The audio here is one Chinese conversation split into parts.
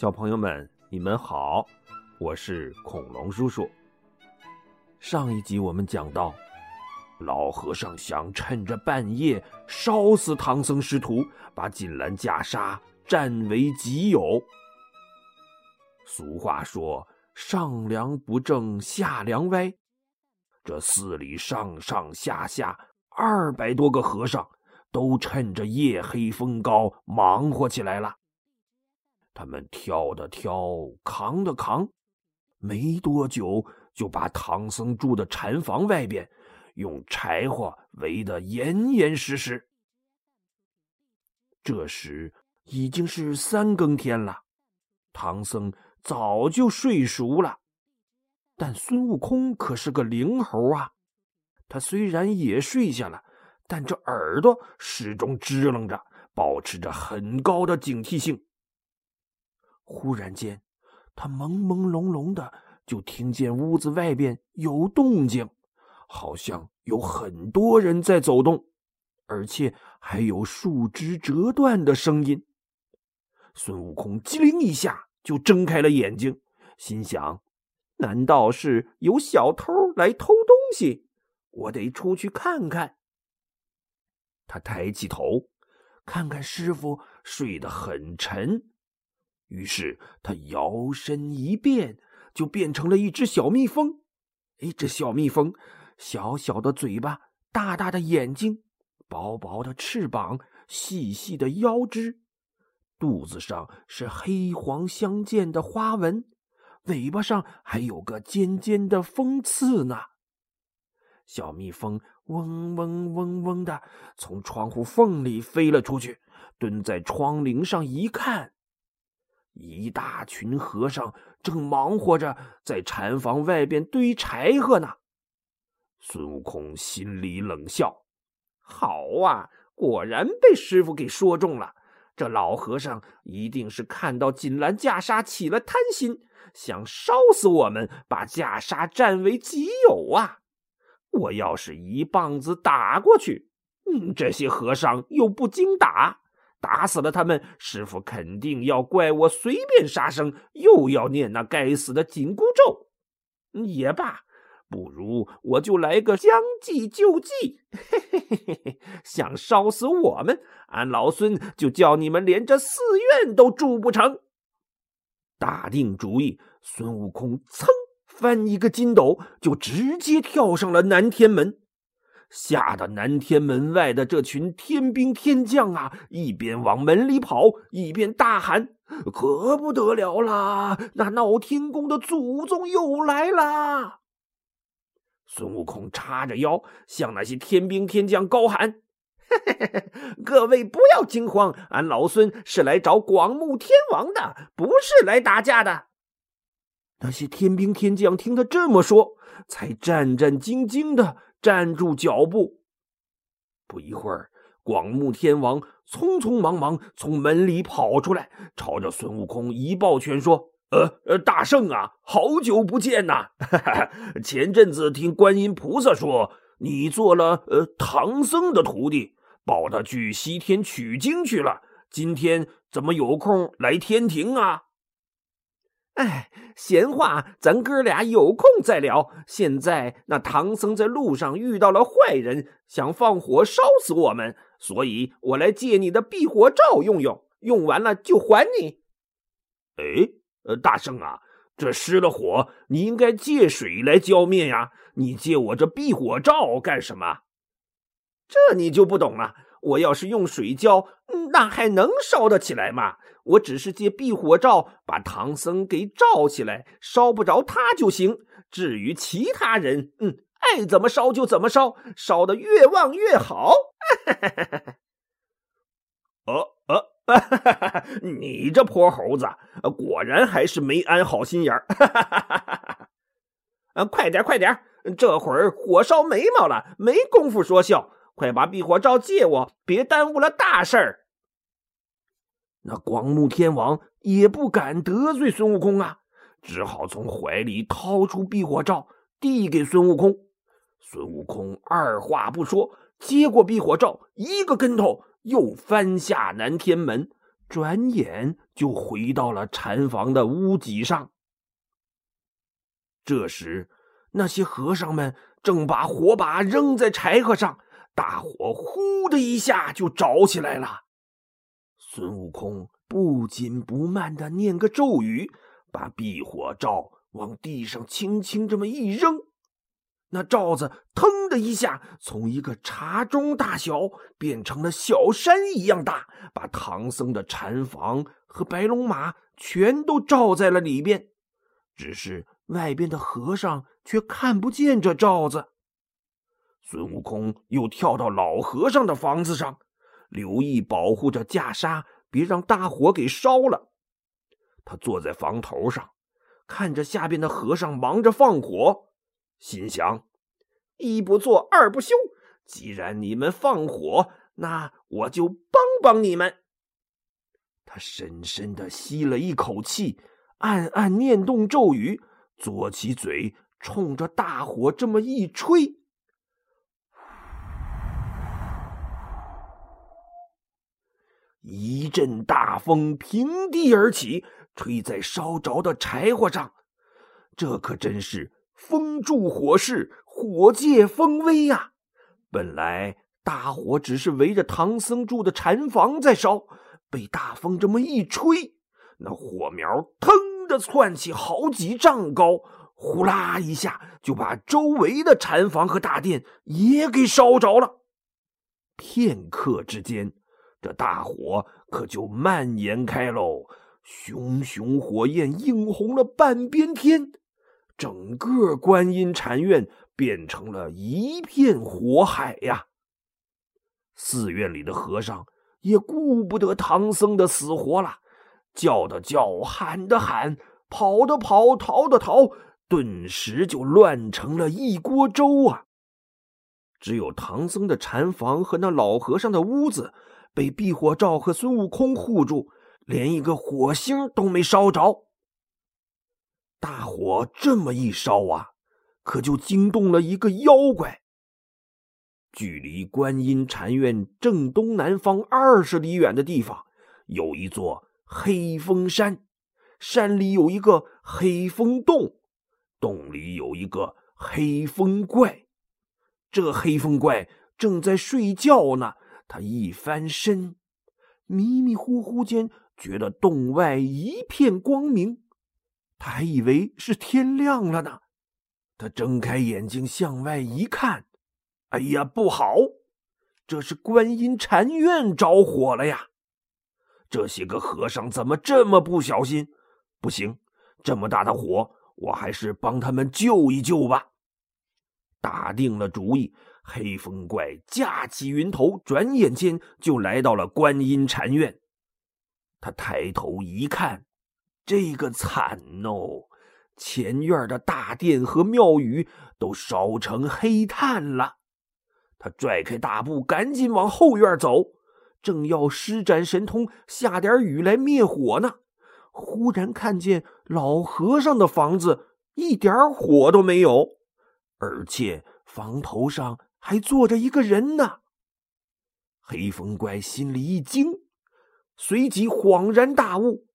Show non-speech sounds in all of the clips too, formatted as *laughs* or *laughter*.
小朋友们，你们好，我是恐龙叔叔。上一集我们讲到，老和尚想趁着半夜烧死唐僧师徒，把锦兰袈裟占为己有。俗话说：“上梁不正下梁歪。”这寺里上上下下二百多个和尚，都趁着夜黑风高忙活起来了。他们挑的挑，扛的扛，没多久就把唐僧住的禅房外边用柴火围得严严实实。这时已经是三更天了，唐僧早就睡熟了。但孙悟空可是个灵猴啊，他虽然也睡下了，但这耳朵始终支棱着，保持着很高的警惕性。忽然间，他朦朦胧胧的就听见屋子外边有动静，好像有很多人在走动，而且还有树枝折断的声音。孙悟空机灵一下就睁开了眼睛，心想。难道是有小偷来偷东西？我得出去看看。他抬起头，看看师傅睡得很沉，于是他摇身一变，就变成了一只小蜜蜂。哎，这小蜜蜂，小小的嘴巴，大大的眼睛，薄薄的翅膀，细细的腰肢，肚子上是黑黄相间的花纹。尾巴上还有个尖尖的锋刺呢。小蜜蜂嗡嗡嗡嗡的从窗户缝里飞了出去，蹲在窗棂上一看，一大群和尚正忙活着在禅房外边堆柴禾呢。孙悟空心里冷笑：“好啊，果然被师傅给说中了。这老和尚一定是看到锦兰袈裟起了贪心。”想烧死我们，把袈裟占为己有啊！我要是一棒子打过去，嗯，这些和尚又不经打，打死了他们，师傅肯定要怪我随便杀生，又要念那该死的紧箍咒。也罢，不如我就来个将计就计，嘿嘿嘿嘿嘿！想烧死我们，俺老孙就叫你们连这寺院都住不成。打定主意，孙悟空噌翻一个筋斗，就直接跳上了南天门，吓得南天门外的这群天兵天将啊，一边往门里跑，一边大喊：“可不得了啦！那闹天宫的祖宗又来啦！”孙悟空叉着腰，向那些天兵天将高喊。*laughs* 各位不要惊慌，俺老孙是来找广目天王的，不是来打架的。那些天兵天将听他这么说，才战战兢兢的站住脚步。不一会儿，广目天王匆匆忙忙从门里跑出来，朝着孙悟空一抱拳说：“呃呃，大圣啊，好久不见呐！*laughs* 前阵子听观音菩萨说，你做了呃唐僧的徒弟。”抱他去西天取经去了。今天怎么有空来天庭啊？哎，闲话咱哥俩有空再聊。现在那唐僧在路上遇到了坏人，想放火烧死我们，所以我来借你的避火罩用用，用完了就还你。哎，呃，大圣啊，这失了火，你应该借水来浇灭呀。你借我这避火罩干什么？这你就不懂了。我要是用水浇，那还能烧得起来吗？我只是借避火罩把唐僧给罩起来，烧不着他就行。至于其他人，嗯，爱怎么烧就怎么烧，烧得越旺越好。哦 *laughs* 哦，*laughs* 你这泼猴子，果然还是没安好心眼儿。啊，*laughs* 快点快点，这会儿火烧眉毛了，没工夫说笑。快把避火罩借我，别耽误了大事儿。那广目天王也不敢得罪孙悟空啊，只好从怀里掏出避火罩，递给孙悟空。孙悟空二话不说，接过避火罩，一个跟头又翻下南天门，转眼就回到了禅房的屋脊上。这时，那些和尚们正把火把扔在柴禾上，大火呼的一下就着起来了。孙悟空不紧不慢的念个咒语，把避火罩往地上轻轻这么一扔。那罩子腾的一下，从一个茶盅大小变成了小山一样大，把唐僧的禅房和白龙马全都罩在了里边。只是外边的和尚却看不见这罩子。孙悟空又跳到老和尚的房子上，留意保护着袈裟，别让大火给烧了。他坐在房头上，看着下边的和尚忙着放火。心想：一不做二不休，既然你们放火，那我就帮帮你们。他深深的吸了一口气，暗暗念动咒语，嘬起嘴，冲着大火这么一吹，一阵大风平地而起，吹在烧着的柴火上。这可真是。风助火势，火借风威呀！本来大火只是围着唐僧住的禅房在烧，被大风这么一吹，那火苗腾的窜起好几丈高，呼啦一下就把周围的禅房和大殿也给烧着了。片刻之间，这大火可就蔓延开喽，熊熊火焰映红了半边天。整个观音禅院变成了一片火海呀！寺院里的和尚也顾不得唐僧的死活了，叫的叫，喊的喊，跑的跑，逃的逃，顿时就乱成了一锅粥啊！只有唐僧的禅房和那老和尚的屋子被避火罩和孙悟空护住，连一个火星都没烧着。大火这么一烧啊，可就惊动了一个妖怪。距离观音禅院正东南方二十里远的地方，有一座黑风山，山里有一个黑风洞，洞里有一个黑风怪。这黑风怪正在睡觉呢，他一翻身，迷迷糊糊间觉得洞外一片光明。他还以为是天亮了呢，他睁开眼睛向外一看，哎呀，不好！这是观音禅院着火了呀！这些个和尚怎么这么不小心？不行，这么大的火，我还是帮他们救一救吧。打定了主意，黑风怪架起云头，转眼间就来到了观音禅院。他抬头一看。这个惨哦！前院的大殿和庙宇都烧成黑炭了。他拽开大步，赶紧往后院走，正要施展神通下点雨来灭火呢，忽然看见老和尚的房子一点火都没有，而且房头上还坐着一个人呢。黑风怪心里一惊，随即恍然大悟。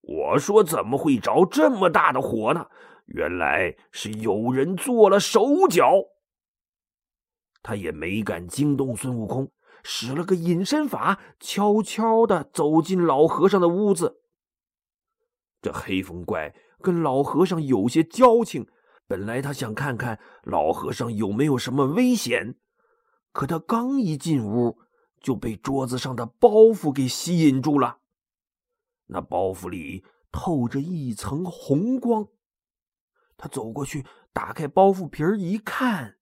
我说：“怎么会着这么大的火呢？原来是有人做了手脚。”他也没敢惊动孙悟空，使了个隐身法，悄悄的走进老和尚的屋子。这黑风怪跟老和尚有些交情，本来他想看看老和尚有没有什么危险，可他刚一进屋，就被桌子上的包袱给吸引住了。那包袱里透着一层红光，他走过去，打开包袱皮儿一看，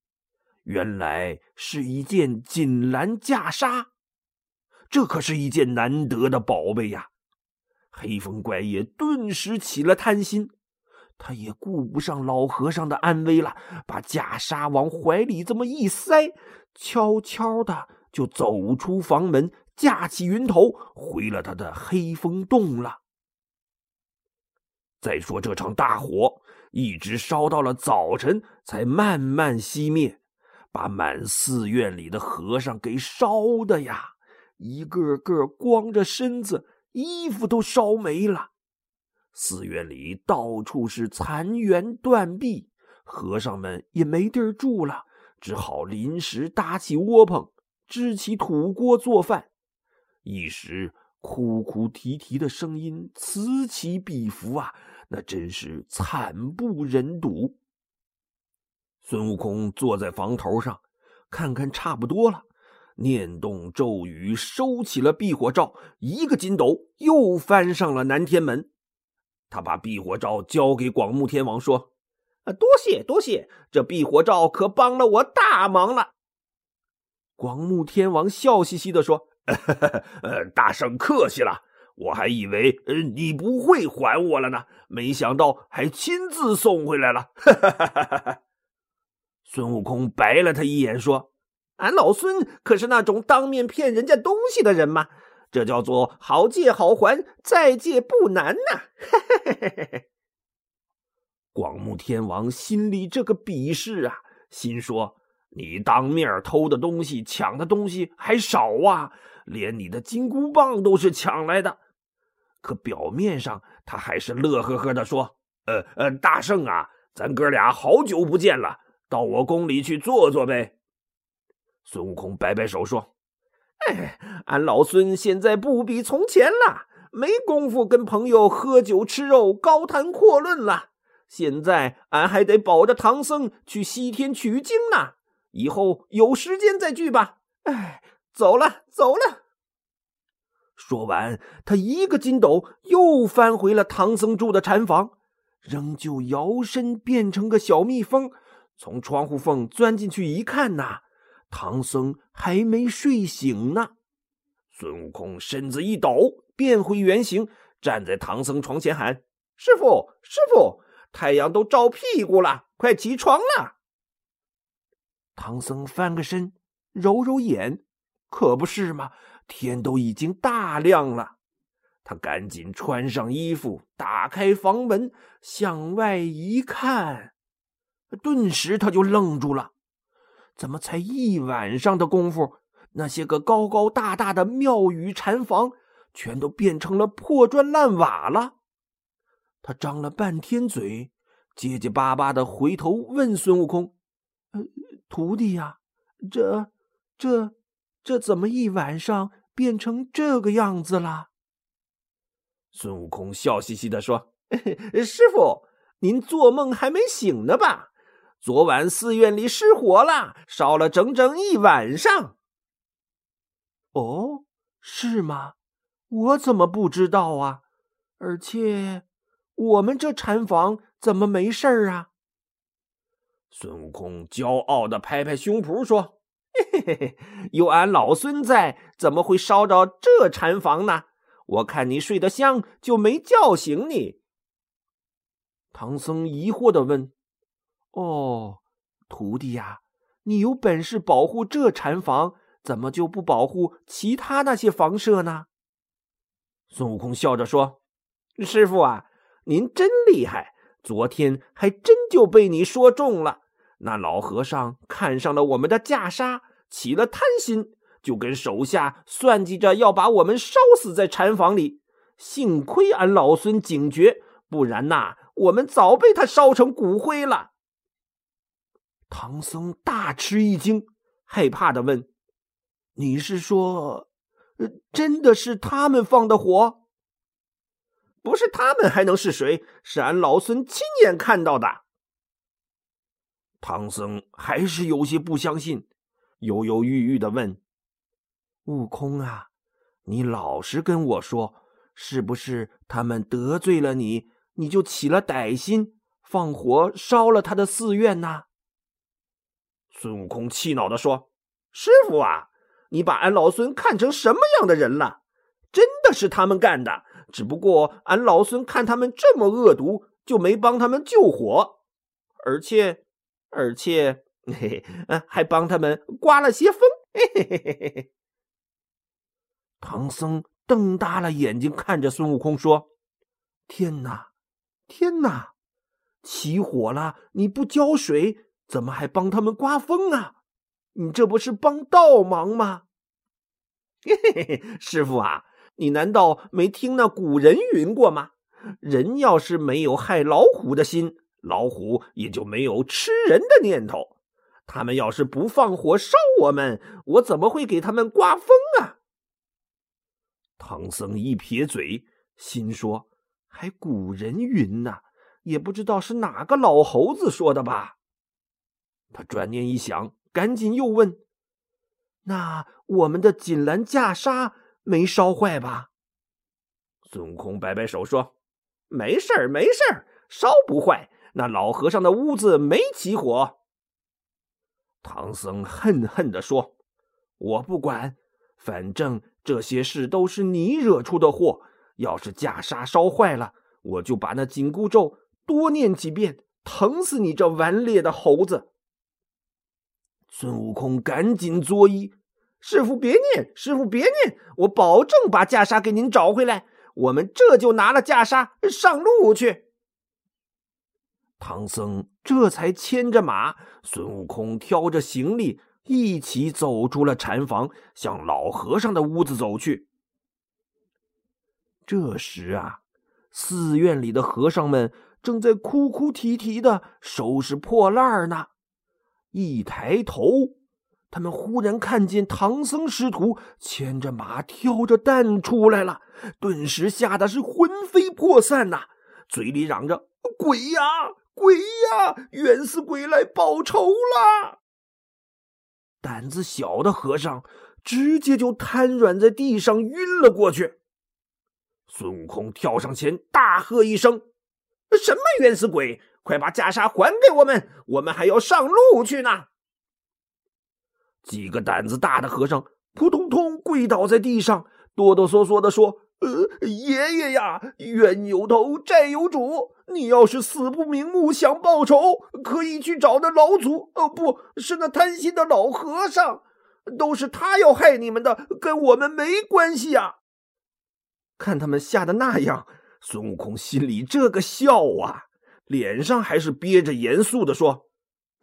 原来是一件锦兰袈裟。这可是一件难得的宝贝呀！黑风怪也顿时起了贪心，他也顾不上老和尚的安危了，把袈裟往怀里这么一塞，悄悄的就走出房门。架起云头，回了他的黑风洞了。再说这场大火，一直烧到了早晨，才慢慢熄灭，把满寺院里的和尚给烧的呀，一个个光着身子，衣服都烧没了。寺院里到处是残垣断壁，和尚们也没地儿住了，只好临时搭起窝棚，支起土锅做饭。一时哭哭啼啼的声音此起彼伏啊，那真是惨不忍睹。孙悟空坐在房头上，看看差不多了，念动咒语，收起了避火罩，一个筋斗又翻上了南天门。他把避火罩交给广目天王，说：“啊，多谢多谢，这避火罩可帮了我大忙了。”广目天王笑嘻嘻的说：“呃，大圣客气了，我还以为呃你不会还我了呢，没想到还亲自送回来了。*laughs* ”孙悟空白了他一眼，说：“俺老孙可是那种当面骗人家东西的人吗？”这叫做好借好还，再借不难呐！*laughs* 广目天王心里这个鄙视啊，心说：“你当面偷的东西、抢的东西还少啊，连你的金箍棒都是抢来的。”可表面上他还是乐呵呵的说：“呃呃，大圣啊，咱哥俩好久不见了，到我宫里去坐坐呗。”孙悟空摆摆手说。哎，俺老孙现在不比从前了，没工夫跟朋友喝酒吃肉、高谈阔论了。现在俺还得保着唐僧去西天取经呢。以后有时间再聚吧。哎，走了，走了。说完，他一个筋斗又翻回了唐僧住的禅房，仍旧摇身变成个小蜜蜂，从窗户缝钻进去一看呐。唐僧还没睡醒呢，孙悟空身子一抖，变回原形，站在唐僧床前喊：“师傅，师傅，太阳都照屁股了，快起床了！”唐僧翻个身，揉揉眼，可不是嘛，天都已经大亮了。他赶紧穿上衣服，打开房门，向外一看，顿时他就愣住了。怎么才一晚上的功夫，那些个高高大大的庙宇禅房，全都变成了破砖烂瓦了？他张了半天嘴，结结巴巴的回头问孙悟空：“呃，徒弟呀，这、这、这怎么一晚上变成这个样子了？”孙悟空笑嘻嘻的说：“师傅，您做梦还没醒呢吧？”昨晚寺院里失火了，烧了整整一晚上。哦，是吗？我怎么不知道啊？而且我们这禅房怎么没事儿啊？孙悟空骄傲的拍拍胸脯说：“嘿嘿嘿，有俺老孙在，怎么会烧着这禅房呢？我看你睡得香，就没叫醒你。”唐僧疑惑的问。哦，徒弟呀，你有本事保护这禅房，怎么就不保护其他那些房舍呢？孙悟空笑着说：“师傅啊，您真厉害，昨天还真就被你说中了。那老和尚看上了我们的袈裟，起了贪心，就跟手下算计着要把我们烧死在禅房里。幸亏俺老孙警觉，不然呐，我们早被他烧成骨灰了。”唐僧大吃一惊，害怕的问：“你是说，真的是他们放的火？不是他们还能是谁？是俺老孙亲眼看到的。”唐僧还是有些不相信，犹犹豫豫的问：“悟空啊，你老实跟我说，是不是他们得罪了你，你就起了歹心，放火烧了他的寺院呢？”孙悟空气恼的说：“师傅啊，你把俺老孙看成什么样的人了？真的是他们干的，只不过俺老孙看他们这么恶毒，就没帮他们救火，而且，而且，嘿嘿，还帮他们刮了些风。”嘿嘿嘿嘿嘿。唐僧瞪大了眼睛看着孙悟空说：“天哪，天哪！起火了，你不浇水？”怎么还帮他们刮风啊？你这不是帮倒忙吗？*laughs* 嘿嘿嘿，师傅啊，你难道没听那古人云过吗？人要是没有害老虎的心，老虎也就没有吃人的念头。他们要是不放火烧我们，我怎么会给他们刮风啊？唐僧一撇嘴，心说：“还古人云呢，也不知道是哪个老猴子说的吧。”他转念一想，赶紧又问：“那我们的锦兰袈裟没烧坏吧？”孙悟空摆摆手说：“没事儿，没事儿，烧不坏。那老和尚的屋子没起火。”唐僧恨恨地说：“我不管，反正这些事都是你惹出的祸。要是袈裟烧坏了，我就把那紧箍咒多念几遍，疼死你这顽劣的猴子！”孙悟空赶紧作揖：“师傅别念，师傅别念，我保证把袈裟给您找回来。我们这就拿了袈裟上路去。”唐僧这才牵着马，孙悟空挑着行李，一起走出了禅房，向老和尚的屋子走去。这时啊，寺院里的和尚们正在哭哭啼啼的收拾破烂呢。一抬头，他们忽然看见唐僧师徒牵着马、挑着担出来了，顿时吓得是魂飞魄散呐，嘴里嚷着：“鬼呀，鬼呀！冤死鬼来报仇了！”胆子小的和尚直接就瘫软在地上，晕了过去。孙悟空跳上前，大喝一声：“什么冤死鬼！”快把袈裟还给我们，我们还要上路去呢。几个胆子大的和尚扑通通跪倒在地上，哆哆嗦嗦的说：“呃，爷爷呀，冤有头，债有主。你要是死不瞑目，想报仇，可以去找那老祖。哦，不是那贪心的老和尚，都是他要害你们的，跟我们没关系呀。”看他们吓得那样，孙悟空心里这个笑啊！脸上还是憋着严肃的说：“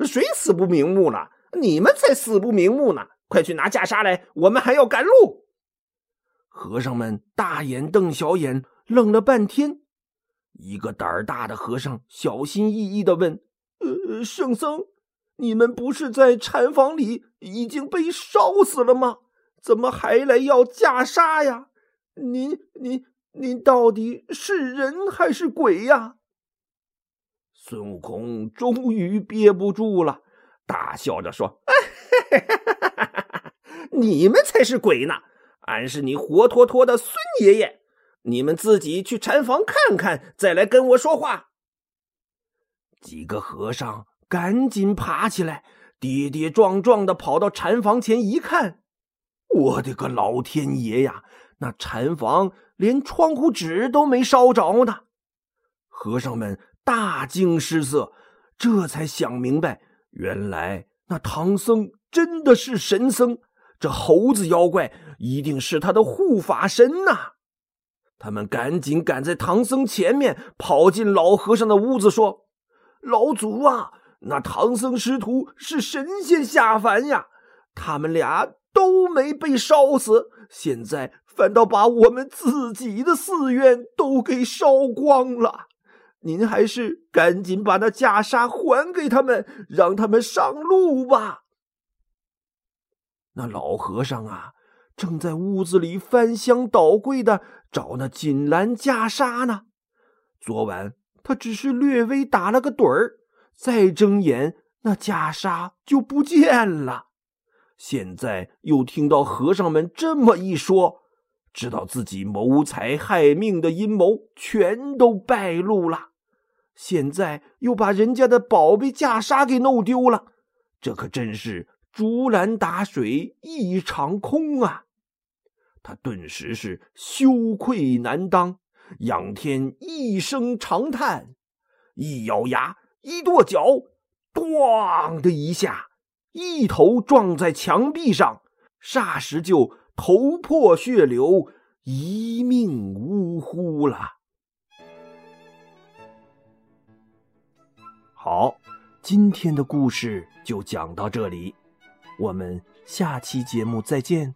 谁死不瞑目了？你们才死不瞑目呢！快去拿袈裟来，我们还要赶路。”和尚们大眼瞪小眼，愣了半天。一个胆儿大的和尚小心翼翼的问：“呃，圣僧，你们不是在禅房里已经被烧死了吗？怎么还来要袈裟呀？您、您、您到底是人还是鬼呀？”孙悟空终于憋不住了，大笑着说：*laughs* “你们才是鬼呢！俺是你活脱脱的孙爷爷，你们自己去禅房看看，再来跟我说话。”几个和尚赶紧爬起来，跌跌撞撞的跑到禅房前一看，我的个老天爷呀！那禅房连窗户纸都没烧着呢！和尚们。大惊失色，这才想明白，原来那唐僧真的是神僧，这猴子妖怪一定是他的护法神呐！他们赶紧赶在唐僧前面，跑进老和尚的屋子，说：“老祖啊，那唐僧师徒是神仙下凡呀，他们俩都没被烧死，现在反倒把我们自己的寺院都给烧光了。”您还是赶紧把那袈裟还给他们，让他们上路吧。那老和尚啊，正在屋子里翻箱倒柜的找那锦兰袈裟呢。昨晚他只是略微打了个盹儿，再睁眼，那袈裟就不见了。现在又听到和尚们这么一说，知道自己谋财害命的阴谋全都败露了。现在又把人家的宝贝袈裟给弄丢了，这可真是竹篮打水一场空啊！他顿时是羞愧难当，仰天一声长叹，一咬牙，一跺脚，咣的一下，一头撞在墙壁上，霎时就头破血流，一命呜呼了。好，今天的故事就讲到这里，我们下期节目再见。